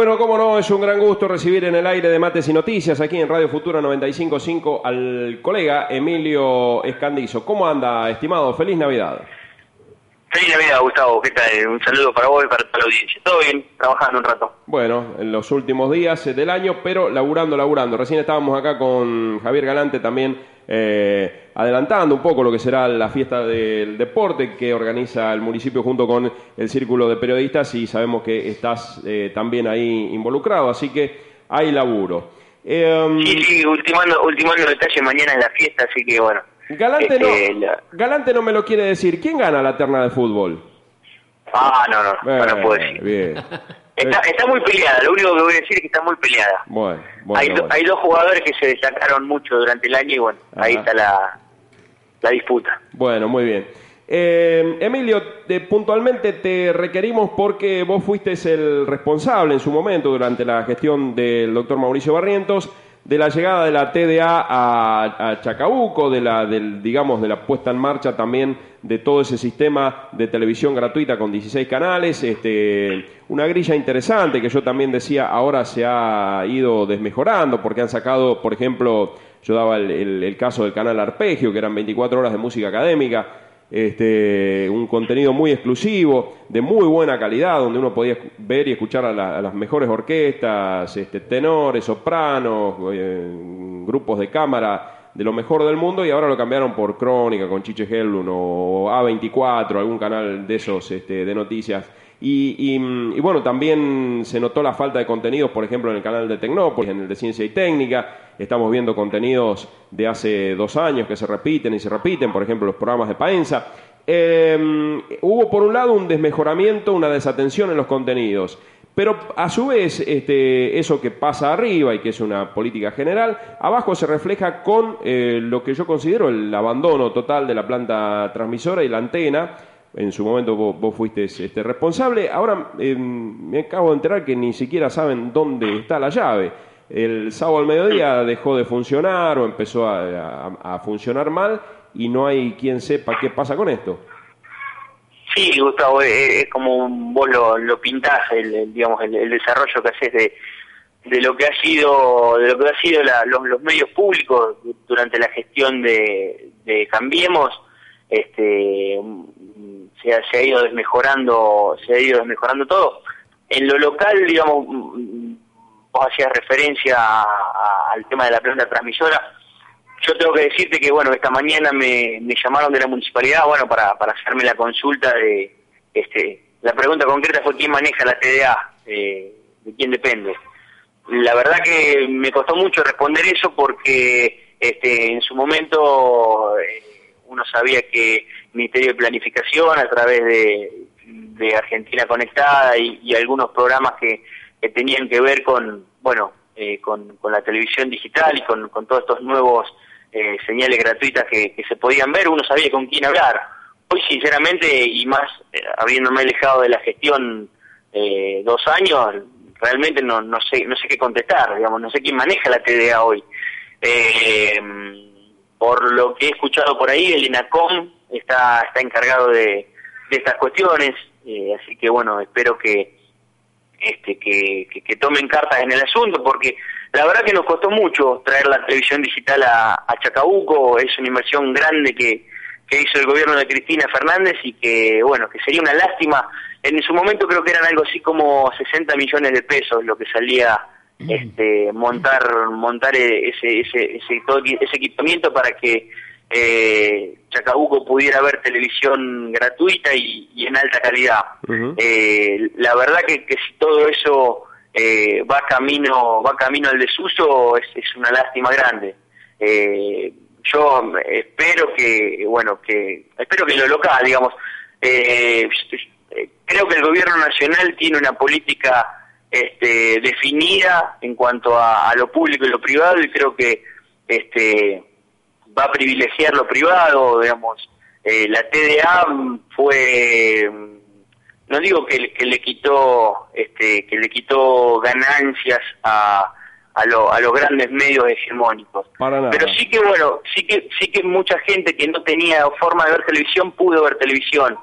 Bueno, cómo no, es un gran gusto recibir en el aire de Mates y Noticias aquí en Radio Futura 955 al colega Emilio Escandizo. ¿Cómo anda, estimado? Feliz Navidad. Feliz Navidad, Gustavo. ¿Qué tal? Un saludo para vos y para la audiencia. Todo bien, trabajando un rato. Bueno, en los últimos días del año, pero laburando, laburando. Recién estábamos acá con Javier Galante también eh, adelantando un poco lo que será la fiesta del deporte que organiza el municipio junto con el Círculo de Periodistas y sabemos que estás eh, también ahí involucrado, así que hay laburo. Eh, sí, sí, ultimando, ultimando detalle mañana en la fiesta, así que bueno. Galante, no, este, Galante no me lo quiere decir. ¿Quién gana la terna de fútbol? Ah, no, no, no, puedo decir. Bien. Está, muy peleada, lo único que voy a decir es que está muy peleada. Bueno, hay, hay dos jugadores que se destacaron mucho durante el año y bueno, ahí está la, la disputa. Bueno, muy bien. Eh, Emilio, puntualmente te requerimos porque vos fuiste el responsable en su momento durante la gestión del doctor Mauricio Barrientos de la llegada de la TDA a, Chacabuco, de la, del, digamos, de la puesta en marcha también de todo ese sistema de televisión gratuita con 16 canales, este, una grilla interesante que yo también decía ahora se ha ido desmejorando porque han sacado, por ejemplo, yo daba el caso del canal Arpegio, que eran 24 horas de música académica, este, un contenido muy exclusivo, de muy buena calidad, donde uno podía ver y escuchar a, las mejores orquestas, este, tenores, sopranos, eh, grupos de cámara de lo mejor del mundo y ahora lo cambiaron por Crónica con Chiche Hellun o A24, algún canal de esos este, de noticias. Y, y, bueno, también se notó la falta de contenidos, por ejemplo, en el canal de Tecnópolis, en el de Ciencia y Técnica. Estamos viendo contenidos de hace dos años que se repiten y se repiten, por ejemplo, los programas de Paenza. Em, hubo, por un lado, un desmejoramiento, una desatención en los contenidos. Pero a su vez, este, eso que pasa arriba y que es una política general, abajo se refleja con eh, lo que yo considero el abandono total de la planta transmisora y la antena, en su momento vos, fuiste este, responsable. Ahora em, me acabo de enterar que ni siquiera saben dónde está la llave. El sábado al mediodía dejó de funcionar o empezó a, funcionar mal y no hay quien sepa qué pasa con esto. Sí, Gustavo, es, como vos lo, lo pintás, el, digamos, el, desarrollo que haces de, de lo que ha sido de lo que ha sido los, medios públicos durante la gestión de, de Cambiemos este se ha, se ha ido desmejorando se ha ido desmejorando todo. En lo local digamos vos hacías referencia al tema de la planta transmisora yo tengo que decirte que bueno esta mañana me, llamaron de la municipalidad bueno para, para hacerme la consulta de este la pregunta concreta fue quién maneja la TDA eh, de quién depende. La verdad que me costó mucho responder eso porque este en su momento eh, uno sabía que el Ministerio de Planificación, a través de, Argentina Conectada y, algunos programas que, tenían que ver con, bueno, eh, con, la televisión digital y con, todos estos nuevos eh, señales gratuitas que, se podían ver, uno sabía con quién hablar. Hoy, sinceramente, y más eh, habiéndome alejado de la gestión dos años, realmente no, no sé no sé qué contestar, digamos, no sé quién maneja la TDA hoy. Eh, por lo que he escuchado por ahí, el INACOM está, está encargado de, estas cuestiones, eh, así que bueno, espero que, este, que, tomen cartas en el asunto, porque la verdad que nos costó mucho traer la televisión digital a, Chacabuco, es una inversión grande que, que hizo el gobierno de Cristina Fernández y que, bueno, que sería una lástima. En su momento creo que eran algo así como 60 millones de pesos lo que salía este, montar montar ese, ese, ese, ese equipamiento para que eh, Chacabuco pudiera ver televisión gratuita y, en alta calidad. eh, la verdad que, que si todo eso eh, va camino va camino al desuso es, es una lástima grande. Eh, yo espero que bueno que espero que lo local digamos eh, creo que el gobierno nacional tiene una política este, definida en cuanto a, lo público y lo privado y creo que este, va a privilegiar lo privado, digamos. Eh, la TDA fue, no digo que, que le quitó, este, que le quitó ganancias a, a, a los grandes medios hegemónicos. Pero sí que bueno, sí que sí que mucha gente que no tenía forma de ver televisión pudo ver televisión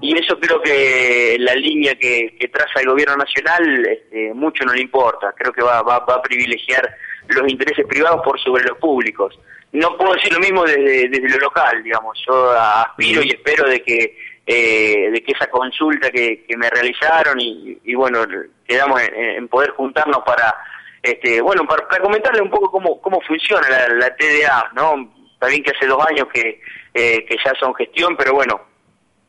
y eso creo que la línea que, traza el gobierno nacional este, mucho no le importa. Creo que va, va, a privilegiar los intereses privados por sobre los públicos. No puedo decir lo mismo desde, desde lo local, digamos. Yo aspiro y espero de que eh, de que esa consulta que, me realizaron y, bueno, quedamos en, poder juntarnos para, este, bueno, para, comentarle un poco cómo, cómo funciona la, TDA, ¿no? Bien que hace dos años que, eh, que ya son gestión, pero bueno,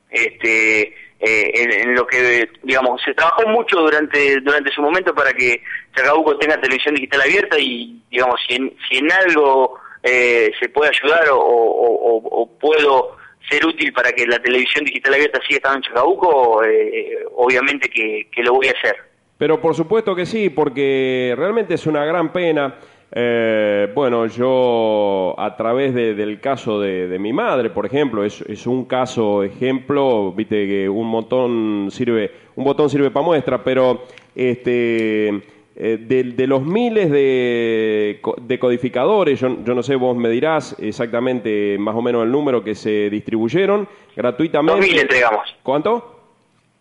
este, eh, en, lo que, digamos, se trabajó mucho durante, durante su momento para que Chacabuco tenga televisión digital abierta y, digamos, si en, si en algo se puede ayudar o, o puedo ser útil para que la televisión digital abierta siga estando en Chacabuco, eh, obviamente que, lo voy a hacer. Pero por supuesto que sí, porque realmente es una gran pena. Eh, bueno, yo a través del caso de, mi madre, por ejemplo, es, es un caso ejemplo, viste que un botón sirve, un botón sirve para muestra, pero este eh, de, los miles de, codificadores, yo, no sé, vos me dirás exactamente más o menos el número que se distribuyeron gratuitamente. 2.000 entregamos. ¿Cuánto?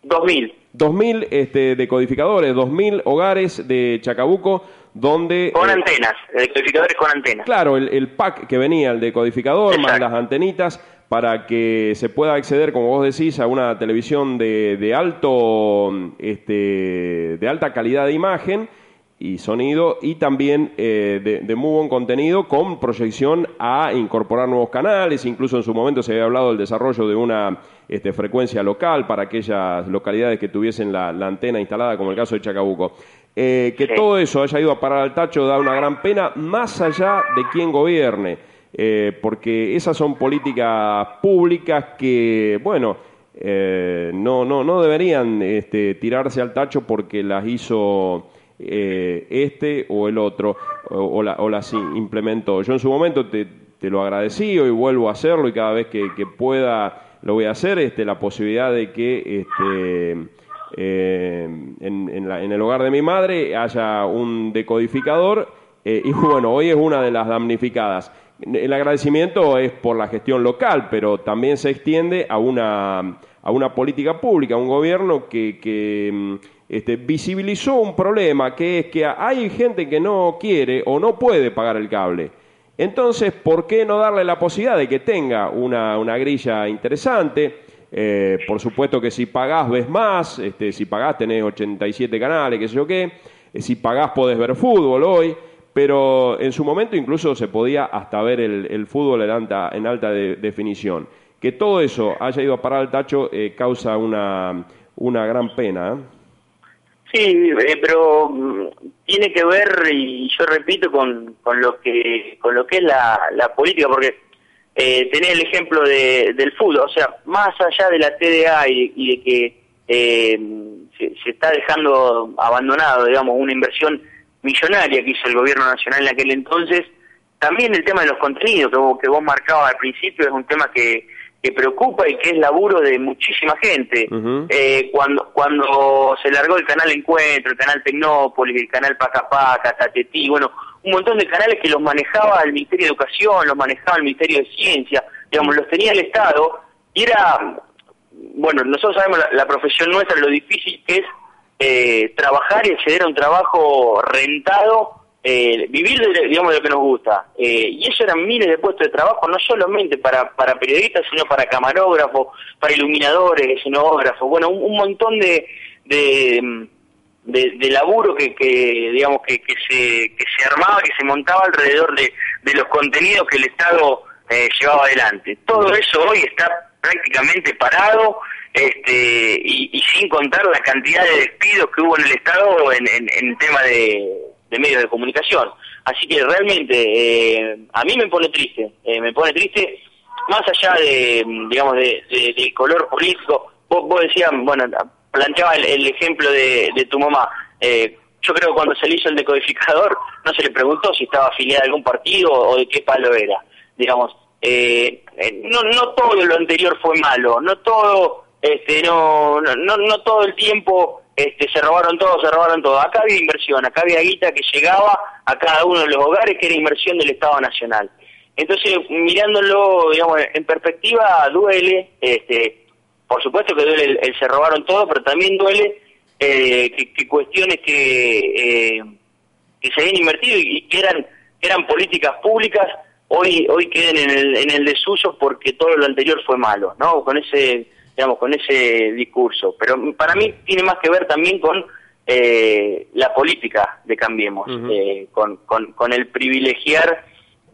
2.000. 2.000 este, decodificadores, 2.000 hogares de Chacabuco donde... Con eh, antenas, decodificadores con antenas. Claro, el, pack que venía, el decodificador, más las antenitas, para que se pueda acceder, como vos decís, a una televisión de, de alto, este, de alta calidad de imagen y sonido y también eh, de, muy buen contenido con proyección a incorporar nuevos canales, incluso en su momento se había hablado del desarrollo de una este, frecuencia local para aquellas localidades que tuviesen la, antena instalada, como el caso de Chacabuco. Eh, que todo eso haya ido a parar al tacho da una gran pena, más allá de quién gobierne, eh, porque esas son políticas públicas que, bueno, no, no, no deberían este, tirarse al tacho porque las hizo eh, este o el otro, o, la, o las implementó. Yo en su momento te, te, lo agradecí y vuelvo a hacerlo y cada vez que, pueda lo voy a hacer, este, la posibilidad de que este, eh, en, en, el hogar de mi madre haya un decodificador eh, y bueno, hoy es una de las damnificadas. El agradecimiento es por la gestión local, pero también se extiende a una, a una política pública, a un gobierno que, que mm, este, visibilizó un problema que es que hay gente que no quiere o no puede pagar el cable. Entonces, ¿por qué no darle la posibilidad de que tenga una, grilla interesante? Eh, por supuesto que si pagás ves más, este, si pagás tenés 87 canales, qué sé yo qué, eh, si pagás podés ver fútbol hoy, pero en su momento incluso se podía hasta ver el, fútbol en alta, en alta definición. Que todo eso haya ido a parar al tacho eh, causa una, una gran pena. Sí, eh, pero mm, tiene que ver, y yo repito, con, con lo que con lo que es la, la política, porque eh, tenés el ejemplo de, del fútbol, o sea, más allá de la TDA y, de que eh, se, está dejando abandonado, digamos, una inversión millonaria que hizo el gobierno nacional en aquel entonces, también el tema de los contenidos que vos, que vos marcabas al principio es un tema que que preocupa y que es laburo de muchísima gente. eh, cuando cuando se largó el canal Encuentro, el canal Tecnópolis, el canal Paca Paca, Tatetí, bueno, un montón de canales que los manejaba el Ministerio de Educación, los manejaba el Ministerio de Ciencia, digamos, los tenía el Estado, y era, bueno, nosotros sabemos la, profesión nuestra, lo difícil que es eh, trabajar y acceder a un trabajo rentado eh, vivir de, digamos de lo que nos gusta. Eh, y eso eran miles de puestos de trabajo no solamente para para periodistas sino para camarógrafos para iluminadores escenógrafos bueno un, montón de de, de, laburo que, que digamos que, que se que se armaba que se montaba alrededor de, de los contenidos que el Estado eh, llevaba adelante. Todo eso hoy está prácticamente parado este y, sin contar la cantidad de despidos que hubo en el Estado en, en, en tema de de medios de comunicación. Así que realmente eh, a mí me pone triste, eh, me pone triste más allá de, digamos, de, color político. Vos, vos decías, bueno, planteaba el, ejemplo de, tu mamá. Eh, yo creo que cuando se le hizo el decodificador no se le preguntó si estaba afiliada a algún partido o de qué palo era. Digamos, no, no todo lo anterior fue malo, no todo, este, no, no, no todo el tiempo este, se robaron todo, se robaron todo. Acá había inversión, acá había guita que llegaba a cada uno de los hogares, que era inversión del Estado Nacional. Entonces, mirándolo, digamos, en perspectiva, duele, este, por supuesto que duele el, se robaron todo, pero también duele eh, que, cuestiones que, eh, que se habían invertido y, que eran, eran políticas públicas, hoy, hoy queden en el, en el desuso porque todo lo anterior fue malo, ¿no? Con ese digamos, con ese discurso. Pero para mí tiene más que ver también con eh, la política de Cambiemos, eh, con, con, el privilegiar,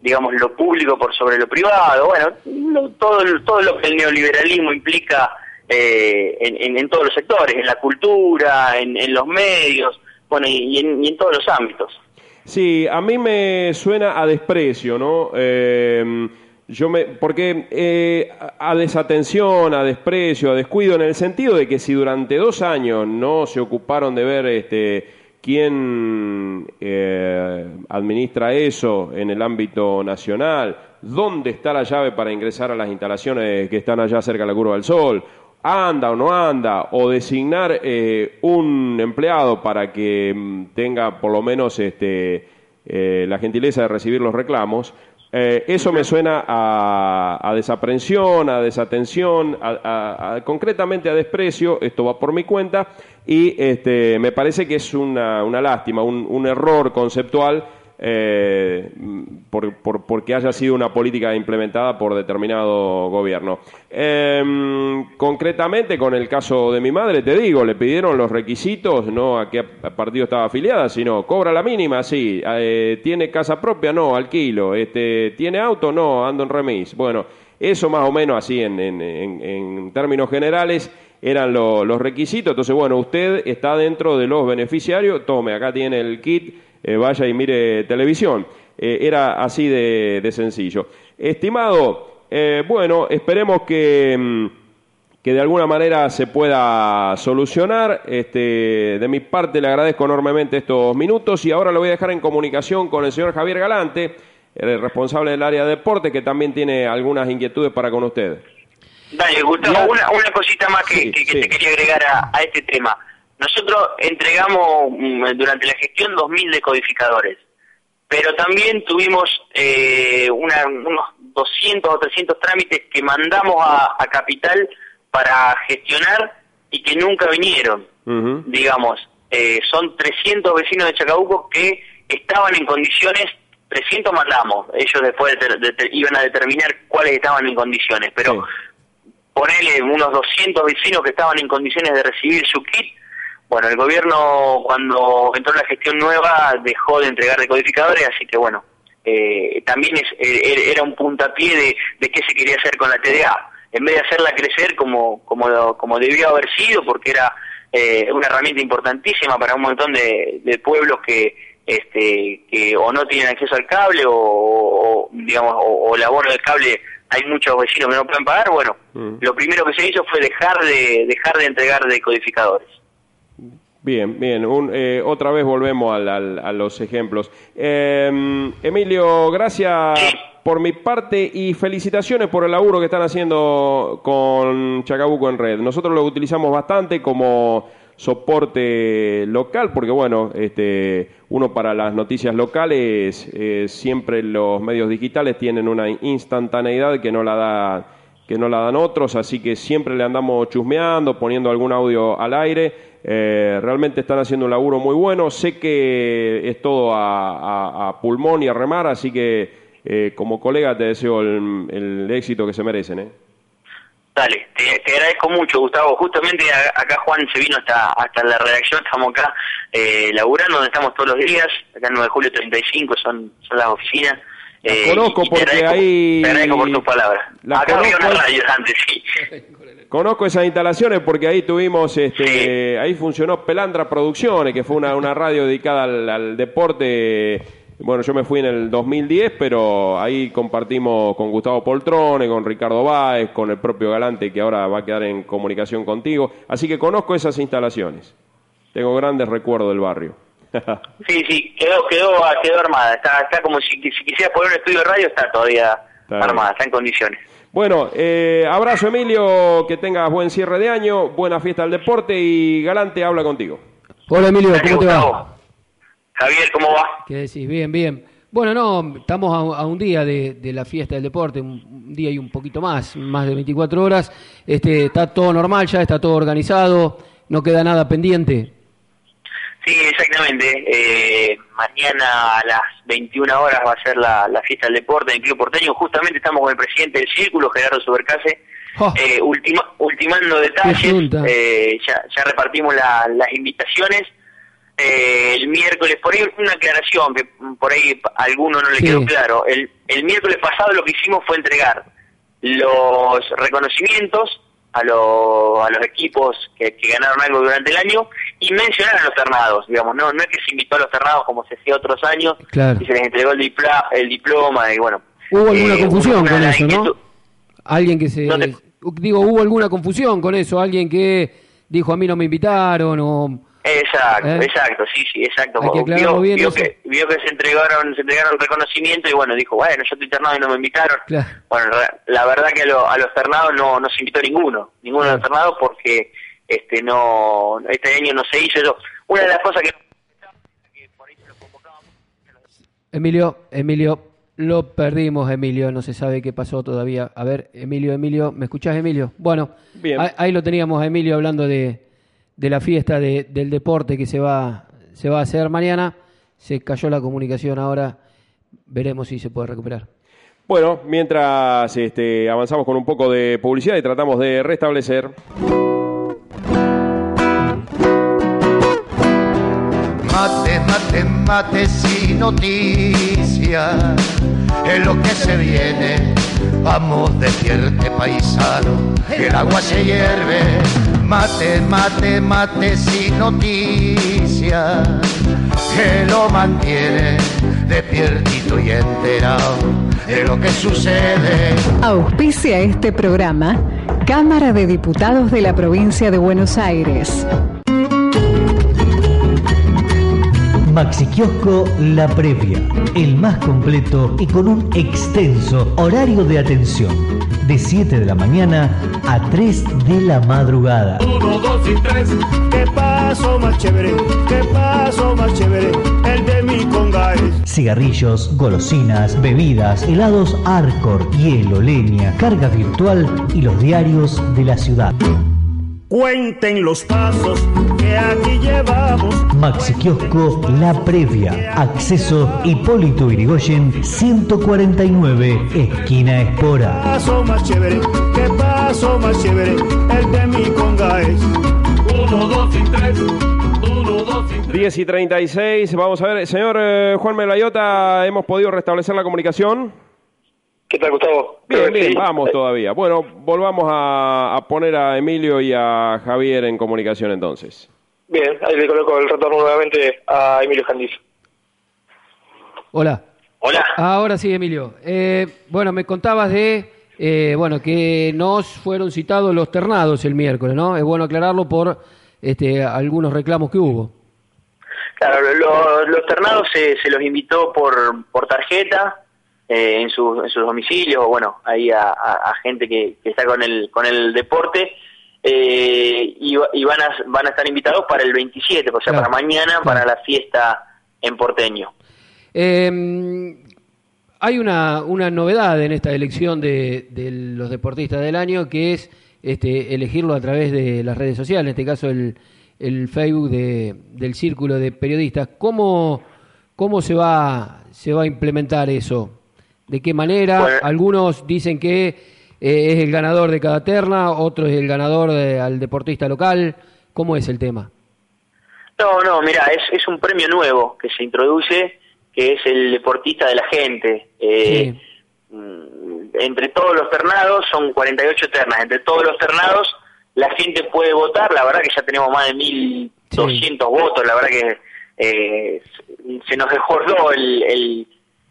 digamos, lo público por sobre lo privado, bueno, todo, todo lo que el neoliberalismo implica eh, en, en, todos los sectores, en la cultura, en, en los medios, bueno, y, en, y en todos los ámbitos. Sí, a mí me suena a desprecio, ¿no? Eh, yo me, porque eh, a desatención, a desprecio, a descuido, en el sentido de que si durante dos años no se ocuparon de ver este, quién eh, administra eso en el ámbito nacional, dónde está la llave para ingresar a las instalaciones que están allá cerca de la curva del sol, anda o no anda, o designar eh, un empleado para que mm, tenga por lo menos este, la gentileza de recibir los reclamos, eh, eso me suena a, desaprensión, a desatención, a, concretamente a desprecio, esto va por mi cuenta, y este, me parece que es una, lástima, un error conceptual eh, por, porque haya sido una política implementada por determinado gobierno. Em, concretamente, con el caso de mi madre, te digo, le pidieron los requisitos, no a qué partido estaba afiliada, sino cobra la mínima, sí, eh, tiene casa propia, no, alquilo, este, tiene auto, no, ando en remis. Bueno, eso más o menos así en, en, términos generales eran los requisitos. Entonces, bueno, usted está dentro de los beneficiarios, tome, acá tiene el kit eh, vaya y mire televisión. Eh, era así de, sencillo. Estimado, eh, bueno, esperemos que, mm, que, de alguna manera se pueda solucionar. Este, de mi parte le agradezco enormemente estos minutos y ahora lo voy a dejar en comunicación con el señor Javier Galante, el responsable del área de deporte, que también tiene algunas inquietudes para con usted. Dale, Gustavo, una, una cosita más que, te quería agregar a este tema. Nosotros entregamos mm, durante la gestión 2.000 decodificadores, pero también tuvimos eh, unos 200 o 300 trámites que mandamos a, Capital para gestionar y que nunca vinieron. Digamos, eh, son 300 vecinos de Chacabuco que estaban en condiciones, 300 mandamos, ellos después iban a determinar cuáles estaban en condiciones, pero ponele unos 200 vecinos que estaban en condiciones de recibir su kit, bueno, el gobierno cuando entró la gestión nueva dejó de entregar decodificadores, así que bueno, eh, también es, eh, era un puntapié de, de qué se quería hacer con la TDA. En vez de hacerla crecer como, como, como debió haber sido, porque era eh, una herramienta importantísima para un montón de, pueblos que este que o no tienen acceso al cable o, digamos o, el abono del cable hay muchos vecinos que no pueden pagar bueno mm. lo primero que se hizo fue dejar de dejar de entregar decodificadores Bien, bien. Eh, otra vez volvemos a los ejemplos. Em, Emilio, gracias por mi parte y felicitaciones por el laburo que están haciendo con Chacabuco en red. Nosotros lo utilizamos bastante como soporte local, porque bueno, este, uno para las noticias locales, eh, siempre los medios digitales tienen una instantaneidad que no la da que no la dan otros, así que siempre le andamos chusmeando, poniendo algún audio al aire. Eh, realmente están haciendo un laburo muy bueno. Sé que es todo a, pulmón y a remar, así que eh, como colega te deseo el, éxito que se merecen. ¿eh? Dale, te, agradezco mucho, Gustavo. Justamente acá Juan se vino hasta, hasta la redacción, estamos acá eh, laburando, donde estamos todos los días, acá en 9 de julio 35 son, son las oficinas. La eh, conozco porque ahí... Por tus palabras. acá había una radio antes, sí. Conozco esas instalaciones porque ahí tuvimos, este, ahí funcionó Pelandra Producciones, que fue una, una radio dedicada al, deporte. Bueno, yo me fui en el 2010, pero ahí compartimos con Gustavo Poltrone, con Ricardo Báez, con el propio Galante, que ahora va a quedar en comunicación contigo. Así que conozco esas instalaciones. Tengo grandes recuerdos del barrio. Sí, sí, quedó, quedó, quedó armada. Está, está como si, si quisiera poner un estudio de radio, está todavía armada, está en condiciones. Bueno, eh, abrazo Emilio, que tengas buen cierre de año, buena fiesta del deporte y Galante habla contigo. Hola Emilio, ¿cómo te va? Javier, ¿cómo va? ¿Qué decís? Bien, bien. Bueno, no, estamos a, un día de, la fiesta del deporte, un, día y un poquito más, más de 24 horas. Este, está todo normal ya, está todo organizado, no queda nada pendiente. Sí, exactamente. Eh, mañana a las 21 horas va a ser la, fiesta del deporte en el Club Porteño. Justamente estamos con el presidente del Círculo, Gerardo Supercase, oh. eh, ultimando detalles. Eh, ya, repartimos las invitaciones. Eh, el miércoles, por ahí una aclaración que por ahí a alguno no le quedó claro. El, el miércoles pasado lo que hicimos fue entregar los reconocimientos a, a los equipos que, ganaron algo durante el año y mencionar a los ternados, digamos, no no es que se invitó a los ternados como se hacía otros años y se les entregó el, el diploma y bueno. Hubo alguna eh, confusión con eso, ¿no? Alguien que se... Digo, hubo alguna confusión con eso, alguien que dijo a mí no me invitaron o Exacto, ¿Eh? exacto, sí, sí, exacto. Vio, vio, que, vio, que, se entregaron se entregaron el reconocimiento y bueno, dijo, bueno, yo estoy internado y no me invitaron. Bueno, la verdad que a, los ternados no, no se invitó ninguno, ninguno de los ternados porque este no este año no se hizo eso. Una de las cosas que... Emilio, Emilio, lo perdimos, Emilio, no se sabe qué pasó todavía. A ver, Emilio, Emilio, ¿me escuchás, Emilio? Bueno, ahí lo teníamos, Emilio, hablando de de la fiesta de, del deporte que se va, se va a hacer mañana. Se cayó la comunicación ahora, veremos si se puede recuperar. Bueno, mientras este, avanzamos con un poco de publicidad y tratamos de restablecer. Mate, mate, mate sin noticias, es lo que se viene. Vamos, despierte paisano, el agua se hierve Mate, mate, mate sin noticias, que lo mantiene despiertito y enterado de lo que sucede. Auspicia este programa Cámara de Diputados de la Provincia de Buenos Aires. Maxi Kiosco La Previa, el más completo y con un extenso horario de atención de 7 de la mañana a 3 de la madrugada. 1, 2 y 3. ¿Qué paso más chévere? ¿Qué paso más chévere? El de mi conga Cigarrillos, golosinas, bebidas, helados Arcor, hielo, leña, carga virtual y los diarios de la ciudad. Cuenten los pasos que aquí llevamos. Maxi Kiosco La Previa. Acceso Hipólito Irigoyen 149, esquina Espora. Paso más chévere, qué paso más chévere, el de mi conga es 1, 2 y 3. 10 y 36, vamos a ver, señor eh, Juan Melayota, ¿hemos podido restablecer la comunicación? ¿Qué tal, Gustavo? Bien, bien, vamos todavía. Bueno, volvamos a, poner a Emilio y a Javier en comunicación entonces. Bien, ahí le coloco el retorno nuevamente a Emilio Candiz. Hola. Hola. Ahora sí, Emilio. Eh, bueno, me contabas de, eh, bueno, que nos fueron citados los ternados el miércoles, ¿no? Es bueno aclararlo por este, algunos reclamos que hubo. Claro, los ternados se, se los invitó por, por tarjeta, eh, en, sus, en sus domicilios o bueno, ahí a, gente que, está con el, con el deporte. Eh, y, van, a, van a estar invitados para el 27, o sea, para mañana, para la fiesta en Porteño. Em, hay una, una novedad en esta elección de, de, los deportistas del año que es este, elegirlo a través de las redes sociales, en este caso el, el Facebook de, del círculo de periodistas. ¿Cómo, cómo se, va, se va a implementar eso? ¿De qué manera? Algunos dicen que eh, es el ganador de cada terna, otros es el ganador al deportista local. ¿Cómo es el tema? No, no, mira, es, es un premio nuevo que se introduce, que es el deportista de la gente. Eh, mm, entre todos los ternados, son 48 ternas, entre todos los ternados la gente puede votar, la verdad que ya tenemos más de 1.200 votos, la verdad que eh, se nos desbordó el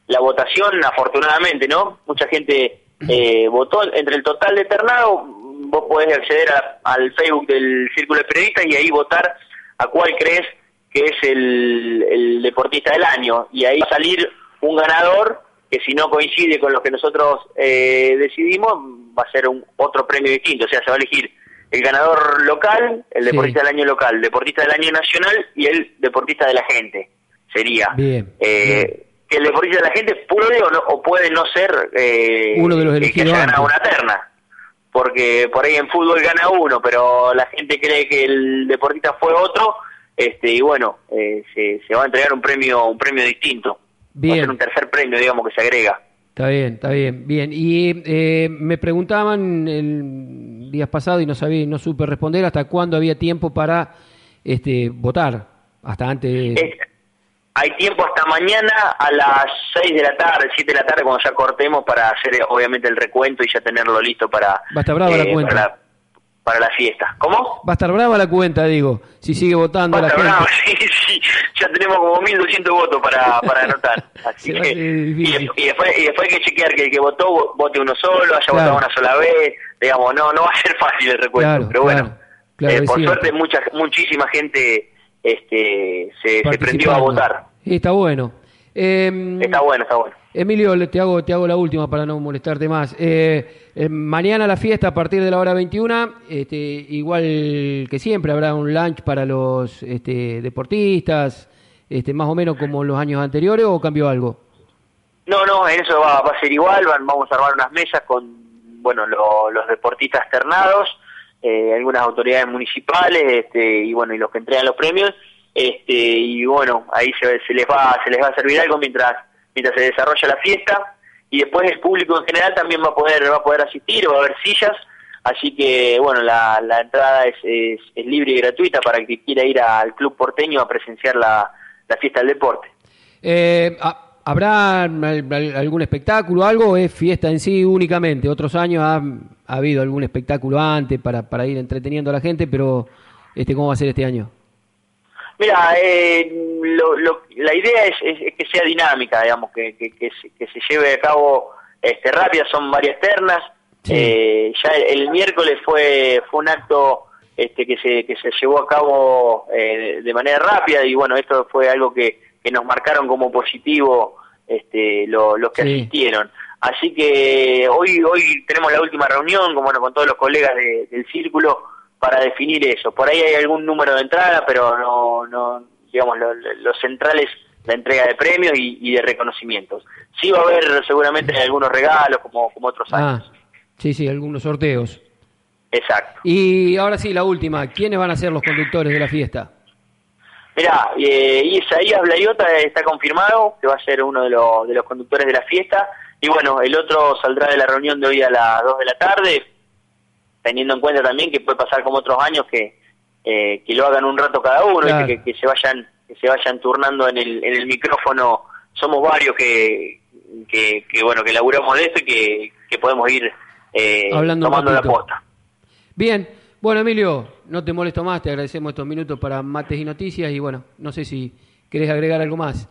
la votación, afortunadamente, ¿no? Mucha gente eh, votó entre el total de ternado. Vos podés acceder al Facebook del Círculo de Periodistas y ahí votar a cuál crees que es el, deportista del año. Y ahí salir un ganador que si no coincide con lo que nosotros eh, decidimos, va a ser un otro premio distinto, o sea, se va a elegir el ganador local, el Sí. deportista del año local, el deportista del año nacional y el deportista de la gente. Sería. Bien, Eh, Que el deportista de la gente puede o, no, o puede no ser eh, Uno de los el que elegidos haya ganado una terna. Porque por ahí en fútbol gana uno, pero la gente cree que el deportista fue otro, este y bueno, eh, se, se va a entregar un premio un premio distinto. Va a Bien. ser un tercer premio, digamos, que se agrega. Está bien, está bien, bien. Y eh, me preguntaban el días pasado y no sabía, no supe responder hasta cuándo había tiempo para este votar. Hasta antes. Es- hay tiempo hasta mañana a las 6 de la tarde, 7 de la tarde, cuando ya cortemos para hacer eh, obviamente el recuento y ya tenerlo listo para, Va a estar brava la cuenta. para, la, para la fiesta. ¿Cómo? Va a estar brava la cuenta, digo. Si sigue votando la Basta, gente. bravo, sí, sí, ya tenemos como 1.200 votos para, para anotar. Así va a que, y, después, y después hay que chequear que el que votó vo- vote uno solo, haya Claro. votado una sola vez. Digamos, no no va a ser fácil el recuento, Claro, pero bueno, claro, eh, por cierto. suerte mucha muchísima gente este se, se prendió a votar. Está bueno. Eh, Está bueno, está bueno. Emilio, te hago, te hago la última para no molestarte más. Eh, eh, mañana la fiesta a partir de la hora 21, este, igual que siempre, habrá un lunch para los este, deportistas, este, más o menos como los años anteriores, o cambió algo? No, no, en eso va, va a ser igual, van- vamos a armar unas mesas con, bueno, lo- los deportistas ternados, eh, algunas autoridades municipales, este, y bueno, y los que entregan los premios, este, y bueno, ahí se, se les va, se les va a servir algo mientras, mientras se desarrolla la fiesta, y después el público en general también va a poder, va a poder asistir, va a haber sillas, así que bueno, la, la entrada es, es, libre y gratuita para el que quiera ir al Club Porteño a presenciar la, la fiesta del deporte. Eh, ha- ¿Habrá al- al- algún espectáculo, algo o es fiesta en sí únicamente? Otros años ha, ha habido algún espectáculo antes para, para ir entreteniendo a la gente, pero este ¿cómo va a ser este año? Mira, eh, lo- lo- la idea es, es- es que sea dinámica, digamos, que, que, que se, que se lleve a cabo este, rápida, son varias ternas. Sí. Eh, ya el, el miércoles fue, fue un acto este, que, se, que se llevó a cabo eh, de manera rápida y bueno, esto fue algo que, que nos marcaron como positivo este, lo- los que Sí. asistieron. Así que hoy hoy tenemos la última reunión con, bueno, con todos los colegas de- del círculo para definir eso. Por ahí hay algún número de entrada, pero no, no digamos, lo, lo- lo central es la entrega de premios y, y de reconocimientos. Sí va a haber seguramente algunos regalos como, como otros años. Ah, sí, sí, algunos sorteos. Exacto. Y ahora sí, la última. ¿Quiénes van a ser los conductores de la fiesta? Mirá, eh, Isaías Blayota está confirmado que va a ser uno de, los de los conductores de la fiesta. Y bueno, el otro saldrá de la reunión de hoy a las 2 de la tarde, teniendo en cuenta también que puede pasar como otros años que, eh, que lo hagan un rato cada uno, Claro. que, que se vayan que se vayan turnando en el, en el micrófono. Somos varios que, que, que, bueno que laburamos de esto y que, que podemos ir eh, Hablando tomando la posta. Bien, bueno Emilio, no te molesto más, te agradecemos estos minutos para mates y noticias y bueno, no sé si querés agregar algo más.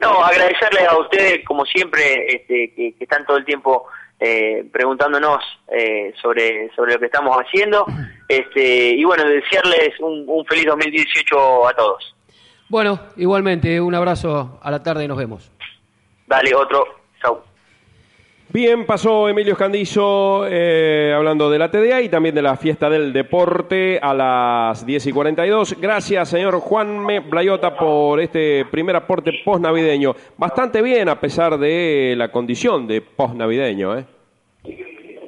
No, agradecerles a ustedes, como siempre, este, que, que están todo el tiempo eh, preguntándonos eh, sobre, sobre lo que estamos haciendo. Este, y bueno, desearles un, un feliz 2018 a todos. Bueno, igualmente, un abrazo a la tarde y nos vemos. Dale, otro. Chau. Bien, pasó Emilio Escandizo eh, hablando de la TDA y también de la fiesta del deporte a las 10 y 42. Gracias, señor Juanme Blayota, por este primer aporte post-navideño. Bastante bien, a pesar de la condición de post-navideño. ¿eh?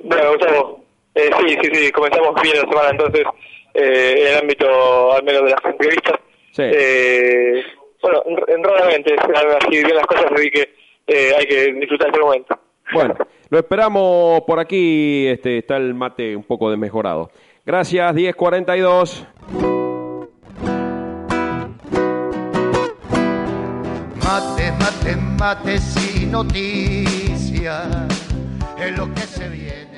Bueno, Gustavo, eh, sí, sí, sí, comenzamos bien la semana entonces eh, en el ámbito al menos de las entrevistas. Sí. Eh, bueno, en- raramente se dan así bien las cosas, así que eh, hay que disfrutar ese momento. Bueno, lo esperamos por aquí. Este, está el mate un poco desmejorado. Gracias, 1042. Mate, mate, mate sin noticias, es lo que se viene.